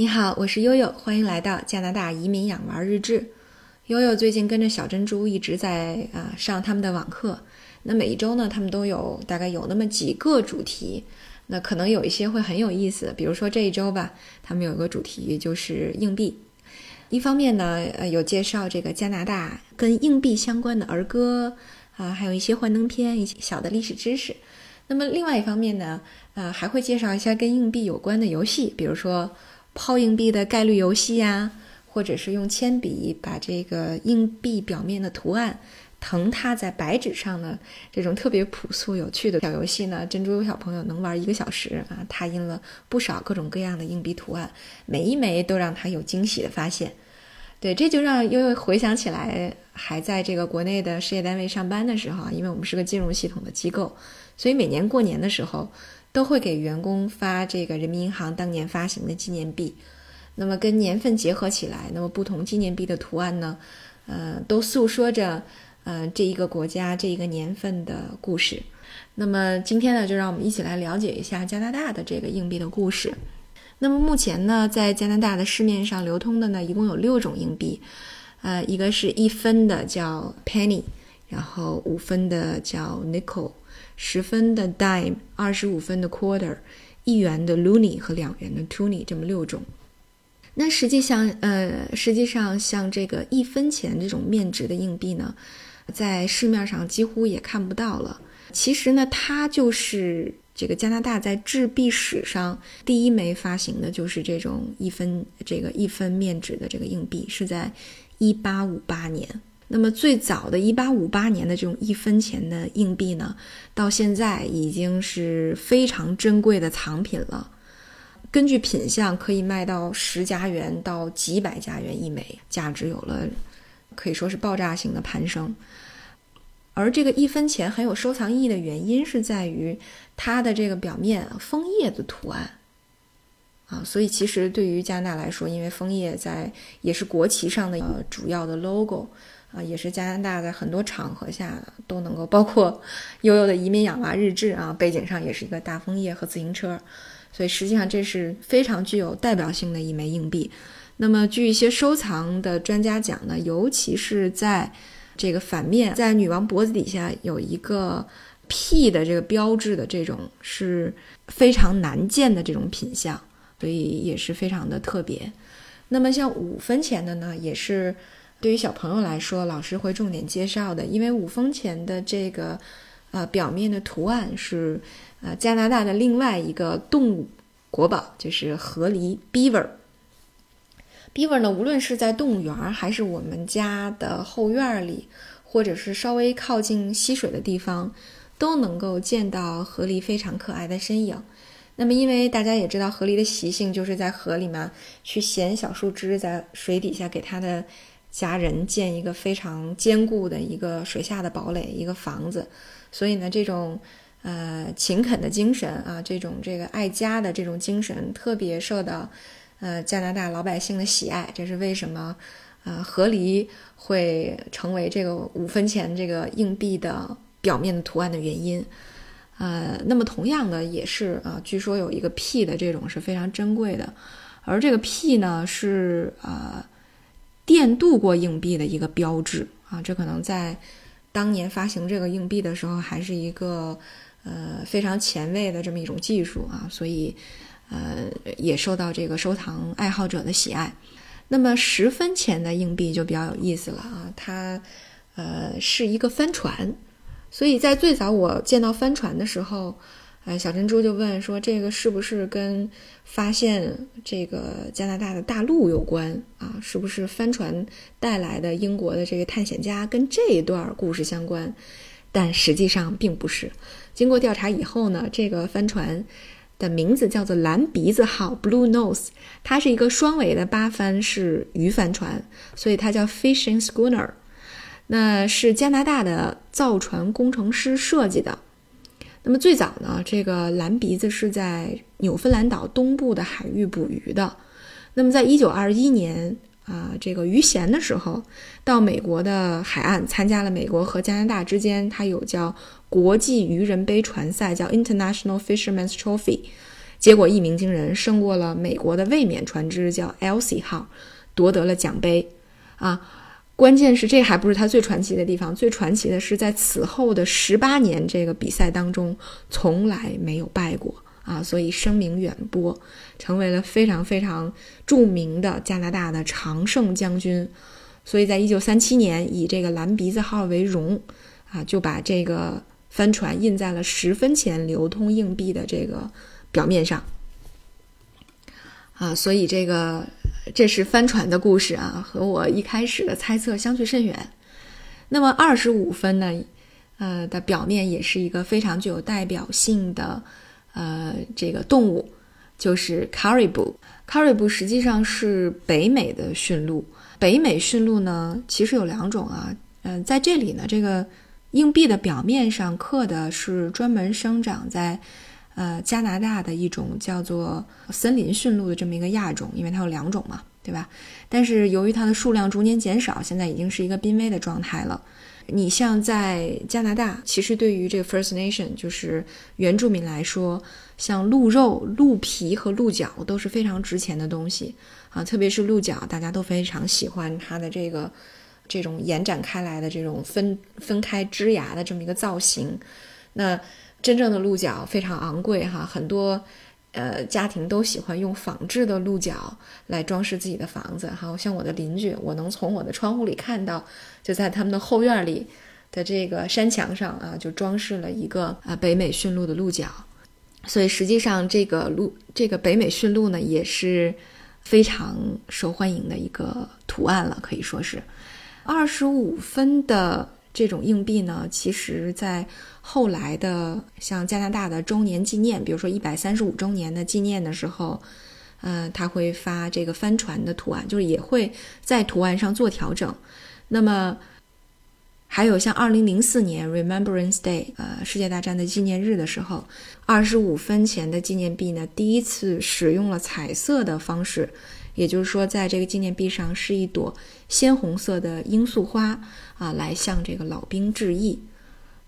你好，我是悠悠，欢迎来到加拿大移民养娃日志。悠悠最近跟着小珍珠一直在啊上他们的网课，那每一周呢，他们都有大概有那么几个主题，那可能有一些会很有意思，比如说这一周吧，他们有一个主题就是硬币。一方面呢，呃，有介绍这个加拿大跟硬币相关的儿歌啊，还有一些幻灯片，一些小的历史知识。那么另外一方面呢，呃，还会介绍一下跟硬币有关的游戏，比如说。抛硬币的概率游戏呀，或者是用铅笔把这个硬币表面的图案腾踏在白纸上的这种特别朴素有趣的小游戏呢，珍珠小朋友能玩一个小时啊！他印了不少各种各样的硬币图案，每一枚都让他有惊喜的发现。对，这就让悠悠回想起来，还在这个国内的事业单位上班的时候啊，因为我们是个金融系统的机构，所以每年过年的时候。都会给员工发这个人民银行当年发行的纪念币，那么跟年份结合起来，那么不同纪念币的图案呢，呃，都诉说着呃这一个国家这一个年份的故事。那么今天呢，就让我们一起来了解一下加拿大的这个硬币的故事。那么目前呢，在加拿大的市面上流通的呢，一共有六种硬币，呃，一个是一分的叫 penny，然后五分的叫 nickel。十分的 dime，二十五分的 quarter，一元的 loonie 和两元的 toonie，这么六种。那实际上，呃，实际上像这个一分钱这种面值的硬币呢，在市面上几乎也看不到了。其实呢，它就是这个加拿大在制币史上第一枚发行的，就是这种一分这个一分面值的这个硬币，是在一八五八年。那么最早的一八五八年的这种一分钱的硬币呢，到现在已经是非常珍贵的藏品了。根据品相，可以卖到十加元到几百加元一枚，价值有了可以说是爆炸性的攀升。而这个一分钱很有收藏意义的原因，是在于它的这个表面枫叶的图案啊。所以其实对于加拿大来说，因为枫叶在也是国旗上的呃主要的 logo。啊，也是加拿大在很多场合下都能够，包括悠悠的移民养娃日志啊，背景上也是一个大枫叶和自行车，所以实际上这是非常具有代表性的一枚硬币。那么，据一些收藏的专家讲呢，尤其是在这个反面，在女王脖子底下有一个 P 的这个标志的这种是非常难见的这种品相，所以也是非常的特别。那么，像五分钱的呢，也是。对于小朋友来说，老师会重点介绍的，因为五分钱的这个，呃，表面的图案是，呃，加拿大的另外一个动物国宝，就是河狸 （beaver）。beaver 呢，无论是在动物园还是我们家的后院里，或者是稍微靠近溪水的地方，都能够见到河狸非常可爱的身影。那么，因为大家也知道，河狸的习性就是在河里面去衔小树枝，在水底下给它的。家人建一个非常坚固的一个水下的堡垒，一个房子。所以呢，这种呃勤恳的精神啊，这种这个爱家的这种精神，特别受到呃加拿大老百姓的喜爱。这是为什么？呃，河狸会成为这个五分钱这个硬币的表面的图案的原因。呃，那么同样的也是啊，据说有一个 P 的这种是非常珍贵的，而这个 P 呢是呃。电镀过硬币的一个标志啊，这可能在当年发行这个硬币的时候，还是一个呃非常前卫的这么一种技术啊，所以呃也受到这个收藏爱好者的喜爱。那么十分钱的硬币就比较有意思了啊，它呃是一个帆船，所以在最早我见到帆船的时候。哎，小珍珠就问说：“这个是不是跟发现这个加拿大的大陆有关啊？是不是帆船带来的英国的这个探险家跟这一段故事相关？”但实际上并不是。经过调查以后呢，这个帆船的名字叫做“蓝鼻子号 ”（Blue Nose），它是一个双尾的八帆式渔帆船，所以它叫 Fishing Schooner。那是加拿大的造船工程师设计的。那么最早呢，这个蓝鼻子是在纽芬兰岛东部的海域捕鱼的。那么在一九二一年啊，这个余闲的时候，到美国的海岸参加了美国和加拿大之间，它有叫国际渔人杯船赛，叫 International Fisherman's Trophy。结果一鸣惊人，胜过了美国的卫冕船只叫 Elsie 号，夺得了奖杯。啊，关键是这还不是他最传奇的地方，最传奇的是在此后的十八年这个比赛当中，从来没有败过啊，所以声名远播，成为了非常非常著名的加拿大的常胜将军。所以在一九三七年，以这个蓝鼻子号为荣，啊，就把这个帆船印在了十分钱流通硬币的这个表面上，啊，所以这个这是帆船的故事啊，和我一开始的猜测相去甚远。那么二十五分呢，呃的表面也是一个非常具有代表性的呃这个动物，就是 caribou。caribou 实际上是北美的驯鹿。北美驯鹿呢，其实有两种啊，嗯，在这里呢，这个硬币的表面上刻的是专门生长在，呃，加拿大的一种叫做森林驯鹿的这么一个亚种，因为它有两种嘛，对吧？但是由于它的数量逐年减少，现在已经是一个濒危的状态了。你像在加拿大，其实对于这个 First Nation 就是原住民来说，像鹿肉、鹿皮和鹿角都是非常值钱的东西。啊，特别是鹿角，大家都非常喜欢它的这个这种延展开来的这种分分开枝芽的这么一个造型。那真正的鹿角非常昂贵哈，很多呃家庭都喜欢用仿制的鹿角来装饰自己的房子。哈像我的邻居，我能从我的窗户里看到，就在他们的后院里的这个山墙上啊，就装饰了一个啊北美驯鹿的鹿角。所以实际上这个鹿，这个北美驯鹿呢，也是。非常受欢迎的一个图案了，可以说是二十五分的这种硬币呢。其实，在后来的像加拿大的周年纪念，比如说一百三十五周年的纪念的时候，嗯，他会发这个帆船的图案，就是也会在图案上做调整。那么。还有像二零零四年 Remembrance Day，呃，世界大战的纪念日的时候，二十五分钱的纪念币呢，第一次使用了彩色的方式，也就是说，在这个纪念币上是一朵鲜红色的罂粟花啊，来向这个老兵致意。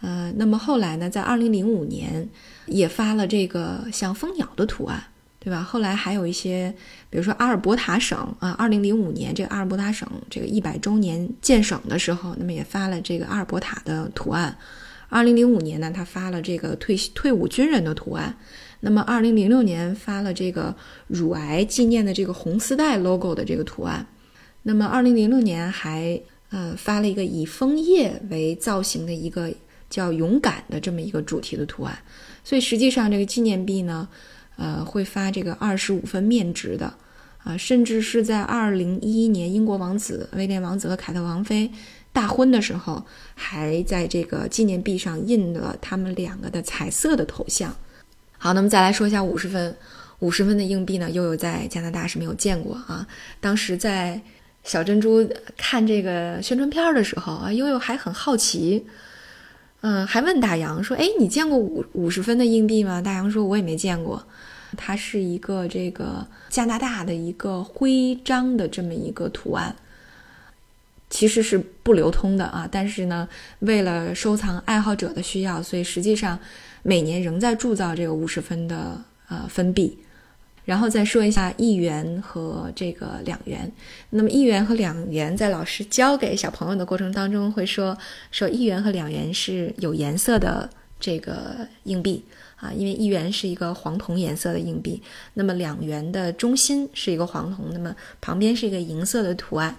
呃，那么后来呢，在二零零五年也发了这个像蜂鸟的图案。对吧？后来还有一些，比如说阿尔伯塔省啊，二零零五年这个阿尔伯塔省这个一百周年建省的时候，那么也发了这个阿尔伯塔的图案。二零零五年呢，他发了这个退退伍军人的图案。那么二零零六年发了这个乳癌纪念的这个红丝带 logo 的这个图案。那么二零零六年还呃发了一个以枫叶为造型的一个叫勇敢的这么一个主题的图案。所以实际上这个纪念币呢。呃，会发这个二十五分面值的，啊，甚至是在二零一一年英国王子威廉王子和凯特王妃大婚的时候，还在这个纪念币上印了他们两个的彩色的头像。好，那么再来说一下五十分，五十分的硬币呢，悠悠在加拿大是没有见过啊。当时在小珍珠看这个宣传片的时候啊，悠悠还很好奇。嗯，还问大洋说：“哎，你见过五五十分的硬币吗？”大洋说：“我也没见过。”它是一个这个加拿大的一个徽章的这么一个图案，其实是不流通的啊。但是呢，为了收藏爱好者的需要，所以实际上每年仍在铸造这个五十分的呃分币。然后再说一下一元和这个两元。那么一元和两元在老师教给小朋友的过程当中会说说一元和两元是有颜色的这个硬币啊，因为一元是一个黄铜颜色的硬币，那么两元的中心是一个黄铜，那么旁边是一个银色的图案。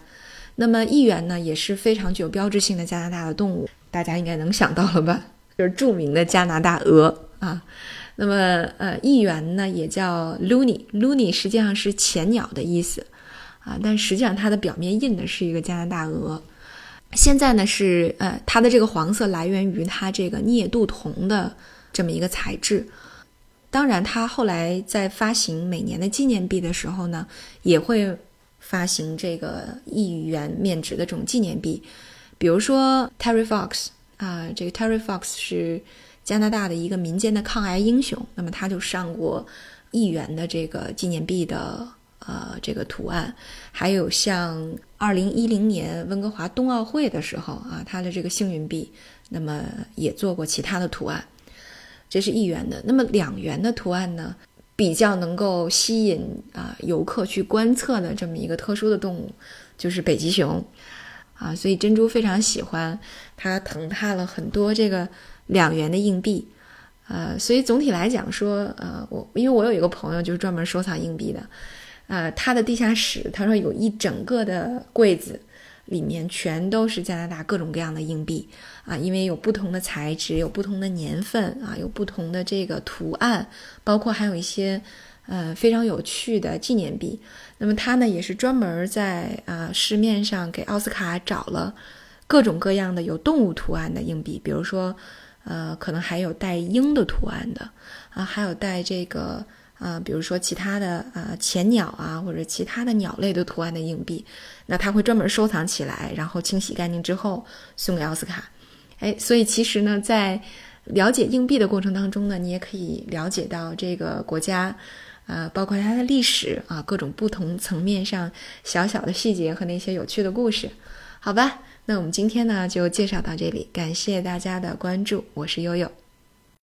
那么一元呢也是非常具有标志性的加拿大的动物，大家应该能想到了吧？就是著名的加拿大鹅啊。那么，呃，一元呢也叫 loonie，loonie 实际上是浅鸟的意思，啊，但实际上它的表面印的是一个加拿大鹅。现在呢是，呃，它的这个黄色来源于它这个镍镀铜的这么一个材质。当然，它后来在发行每年的纪念币的时候呢，也会发行这个一元面值的这种纪念币，比如说 Terry Fox 啊，这个 Terry Fox 是。加拿大的一个民间的抗癌英雄，那么他就上过一元的这个纪念币的呃这个图案，还有像二零一零年温哥华冬奥会的时候啊，他的这个幸运币，那么也做过其他的图案，这是一元的。那么两元的图案呢，比较能够吸引啊游客去观测的这么一个特殊的动物，就是北极熊啊。所以珍珠非常喜欢，它腾踏了很多这个两元的硬币。呃，所以总体来讲说，呃，我因为我有一个朋友就是专门收藏硬币的，呃，他的地下室他说有一整个的柜子，里面全都是加拿大各种各样的硬币啊，因为有不同的材质，有不同的年份啊，有不同的这个图案，包括还有一些呃非常有趣的纪念币。那么它呢也是专门在啊市面上给奥斯卡找了各种各样的有动物图案的硬币，比如说。呃，可能还有带鹰的图案的啊，还有带这个啊，比如说其他的啊浅鸟啊，或者其他的鸟类的图案的硬币，那他会专门收藏起来，然后清洗干净之后送给奥斯卡。哎，所以其实呢，在了解硬币的过程当中呢，你也可以了解到这个国家，呃，包括它的历史啊，各种不同层面上小小的细节和那些有趣的故事，好吧？那我们今天呢就介绍到这里，感谢大家的关注，我是悠悠。